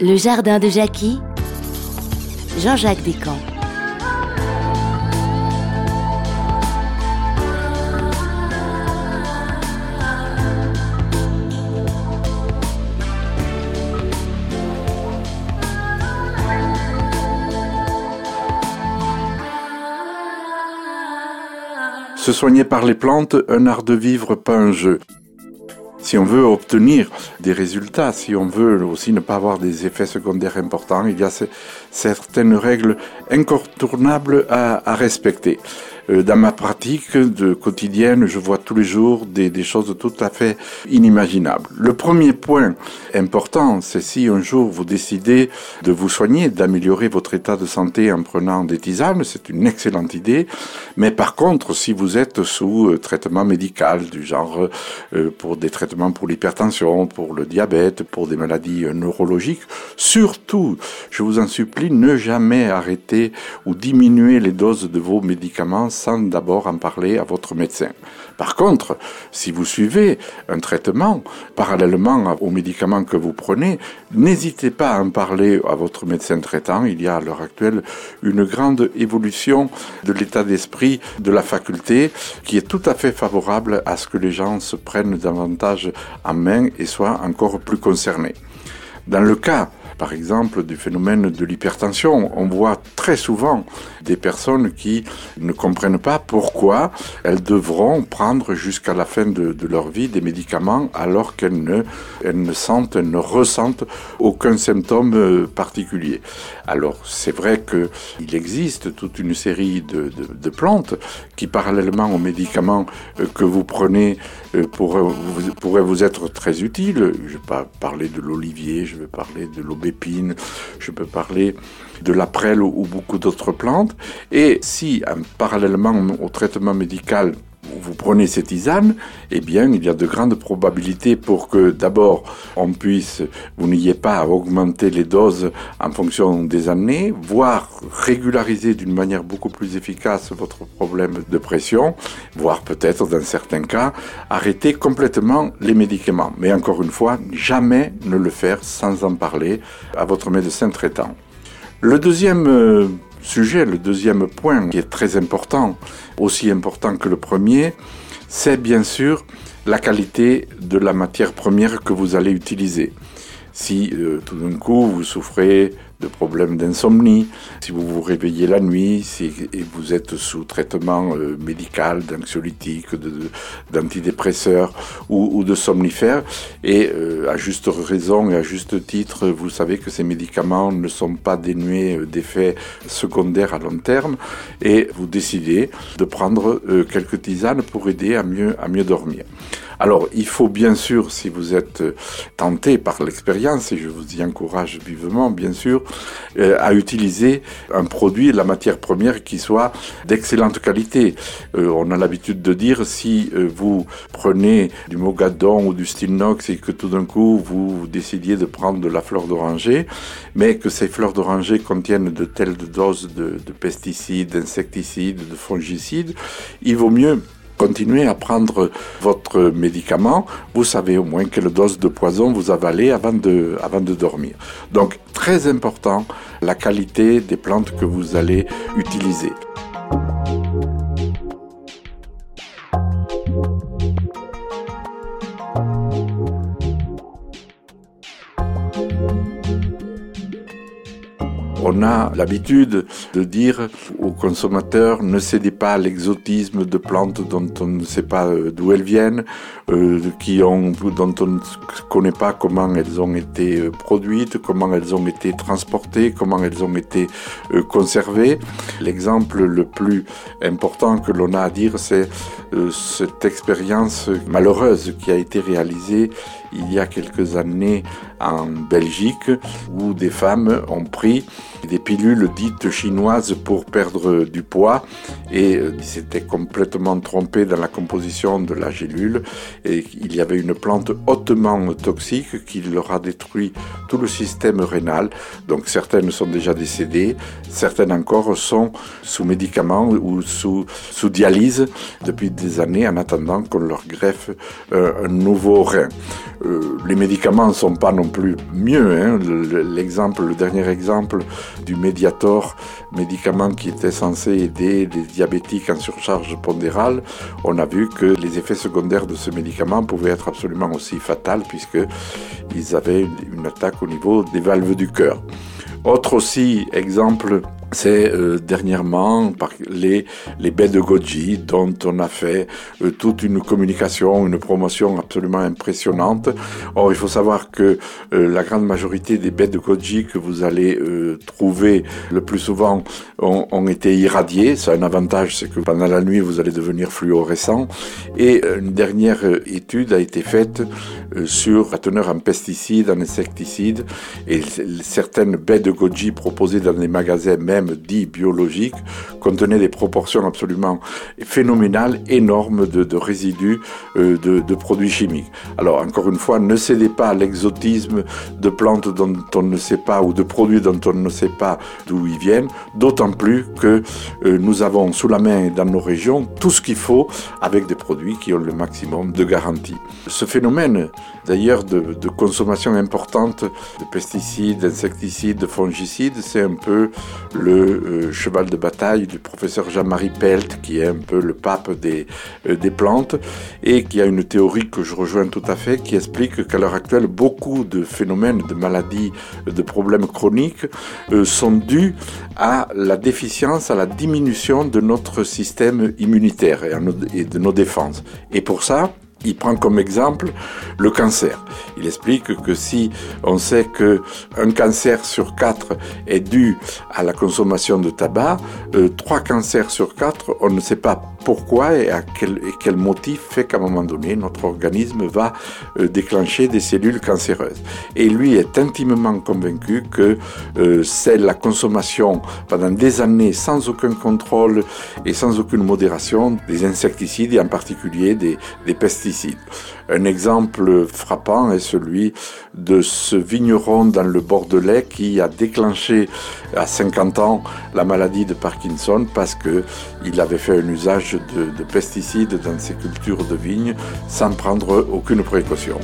Le jardin de Jackie, Jean-Jacques Descamps. Se soigner par les plantes, un art de vivre, pas un jeu. Si on veut obtenir des résultats, si on veut aussi ne pas avoir des effets secondaires importants, il y a certaines règles incontournables à, à respecter. Euh, dans ma pratique de quotidienne, je vois tous les jours des, des, choses tout à fait inimaginables. Le premier point important, c'est si un jour vous décidez de vous soigner, d'améliorer votre état de santé en prenant des tisanes, c'est une excellente idée. Mais par contre, si vous êtes sous euh, traitement médical du genre euh, pour des traitements pour l'hypertension, pour le diabète, pour des maladies neurologiques, surtout, je vous en supplie, ne jamais arrêter ou diminuer les doses de vos médicaments sans d'abord en parler à votre médecin. Par contre, si vous suivez un traitement parallèlement aux médicaments que vous prenez, n'hésitez pas à en parler à votre médecin traitant. Il y a à l'heure actuelle une grande évolution de l'état d'esprit de la faculté qui est tout à fait favorable à ce que les gens se prennent davantage en main et soient encore plus concernés. Dans le cas par exemple, du phénomène de l'hypertension. On voit très souvent des personnes qui ne comprennent pas pourquoi elles devront prendre jusqu'à la fin de, leur vie des médicaments alors qu'elles ne, elles ne sentent, ne ressentent aucun symptôme euh, particulier. Alors, c'est vrai qu'il existe toute une série de, plantes qui, parallèlement aux médicaments euh, que vous prenez, euh, pourraient vous, être très utiles. Je vais parler de l'olivier, je vais parler de je peux parler de la prêle ou beaucoup d'autres plantes. Et si, parallèlement au traitement médical, vous prenez ces tisanes, eh bien, il y a de grandes probabilités pour que d'abord on puisse, vous n'ayez pas à augmenter les doses en fonction des années, voire régulariser d'une manière beaucoup plus efficace votre problème de pression, voire peut-être dans certains cas arrêter complètement les médicaments. Mais encore une fois, jamais ne le faire sans en parler à votre médecin traitant. Le deuxième euh, le deuxième point qui est très important, aussi important que le premier, c'est bien sûr la qualité de la matière première que vous allez utiliser. Si euh, tout d'un coup vous souffrez de problèmes d'insomnie, si vous vous réveillez la nuit, si et vous êtes sous traitement euh, médical, d'anxiolytiques, d'antidépresseurs ou, ou, de somnifères, et euh, à juste raison et à juste titre, vous savez que ces médicaments ne sont pas dénués euh, d'effets secondaires à long terme, et vous décidez de prendre euh, quelques tisanes pour aider à mieux, à mieux dormir. Alors, il faut bien sûr, si vous êtes euh, tenté par l'expérience, et je vous y encourage vivement, bien sûr, euh, à utiliser un produit, la matière première qui soit d'excellente qualité. Euh, on a l'habitude de dire, si vous prenez du mogadon ou du stilnox et que tout d'un coup vous décidiez de prendre de la fleur d'oranger, mais que ces fleurs d'oranger contiennent de telles doses de, de pesticides, d'insecticides, de fongicides, il vaut mieux continuez à prendre votre médicament, vous savez au moins quelle dose de poison vous avalez avant de, avant de dormir. Donc très important, la qualité des plantes que vous allez utiliser. On a l'habitude de dire aux consommateurs ne cédez pas à l'exotisme de plantes dont on ne sait pas euh, d'où elles viennent, euh, qui ont, dont on ne connaît pas comment elles ont été euh, produites, comment elles ont été transportées, comment elles ont été conservées. L'exemple le plus important que l'on a à dire, c'est cette expérience malheureuse qui a été réalisée il y a quelques années en Belgique, où des femmes ont pris des pilules dites chinoises pour perdre du poids et euh, il s'était complètement trompé dans la composition de la gélule et il y avait une plante hautement toxique qui leur a détruit tout le système rénal. Donc certaines sont déjà décédées, certaines encore sont sous médicaments ou sous, sous dialyse depuis des années en attendant qu'on leur greffe euh, un nouveau rein. Euh, les médicaments ne sont pas non plus mieux. Hein. L'exemple, le dernier exemple du Mediator, médicament qui était censé aider les diabétiques en surcharge pondérale, on a vu que les effets secondaires de ce médicament pouvaient être absolument aussi fatals puisqu'ils avaient une attaque au niveau des valves du cœur. Autre aussi exemple c'est euh, dernièrement par les, les baies de goji dont on a fait euh, toute une communication, une promotion absolument impressionnante. Or, il faut savoir que euh, la grande majorité des baies de goji que vous allez trouver le plus souvent ont, ont, été irradiées. Ça a un avantage, c'est que pendant la nuit, vous allez devenir fluorescent. Et une dernière étude a été faite sur la teneur en pesticides, en insecticides, et certaines baies de goji proposées dans les magasins même dit biologique contenait des proportions absolument phénoménales, énormes de, résidus euh, de, produits chimiques. Alors encore une fois, ne cédez pas à l'exotisme de plantes dont on ne sait pas ou de produits dont on ne sait pas d'où ils viennent, d'autant plus que euh, nous avons sous la main dans nos régions tout ce qu'il faut avec des produits qui ont le maximum de garantie. Ce phénomène d'ailleurs de, de consommation importante de pesticides, d'insecticides, de fongicides, c'est un peu le euh, cheval de bataille du professeur Jean-Marie Pelt, qui est un peu le pape des, euh, des plantes, et qui a une théorie que je rejoins tout à fait, qui explique qu'à l'heure actuelle, beaucoup de phénomènes, de maladies, de problèmes chroniques euh, sont dus à la déficience, à la diminution de notre système immunitaire et de nos défenses. Et pour ça, il prend comme exemple le cancer. Il explique que si on sait que un cancer sur quatre est dû à la consommation de tabac, euh, trois cancers sur quatre, on ne sait pas pourquoi et à quel, motif fait qu'à un moment donné, notre organisme va euh, déclencher des cellules cancéreuses. Et lui est intimement convaincu que euh, c'est la consommation pendant des années sans aucun contrôle et sans aucune modération des insecticides et en particulier des, des Un exemple frappant est celui de ce vigneron dans le Bordelais qui a déclenché à 50 ans la maladie de Parkinson parce que il avait fait un usage de pesticides dans ses cultures de vignes sans prendre aucune précaution.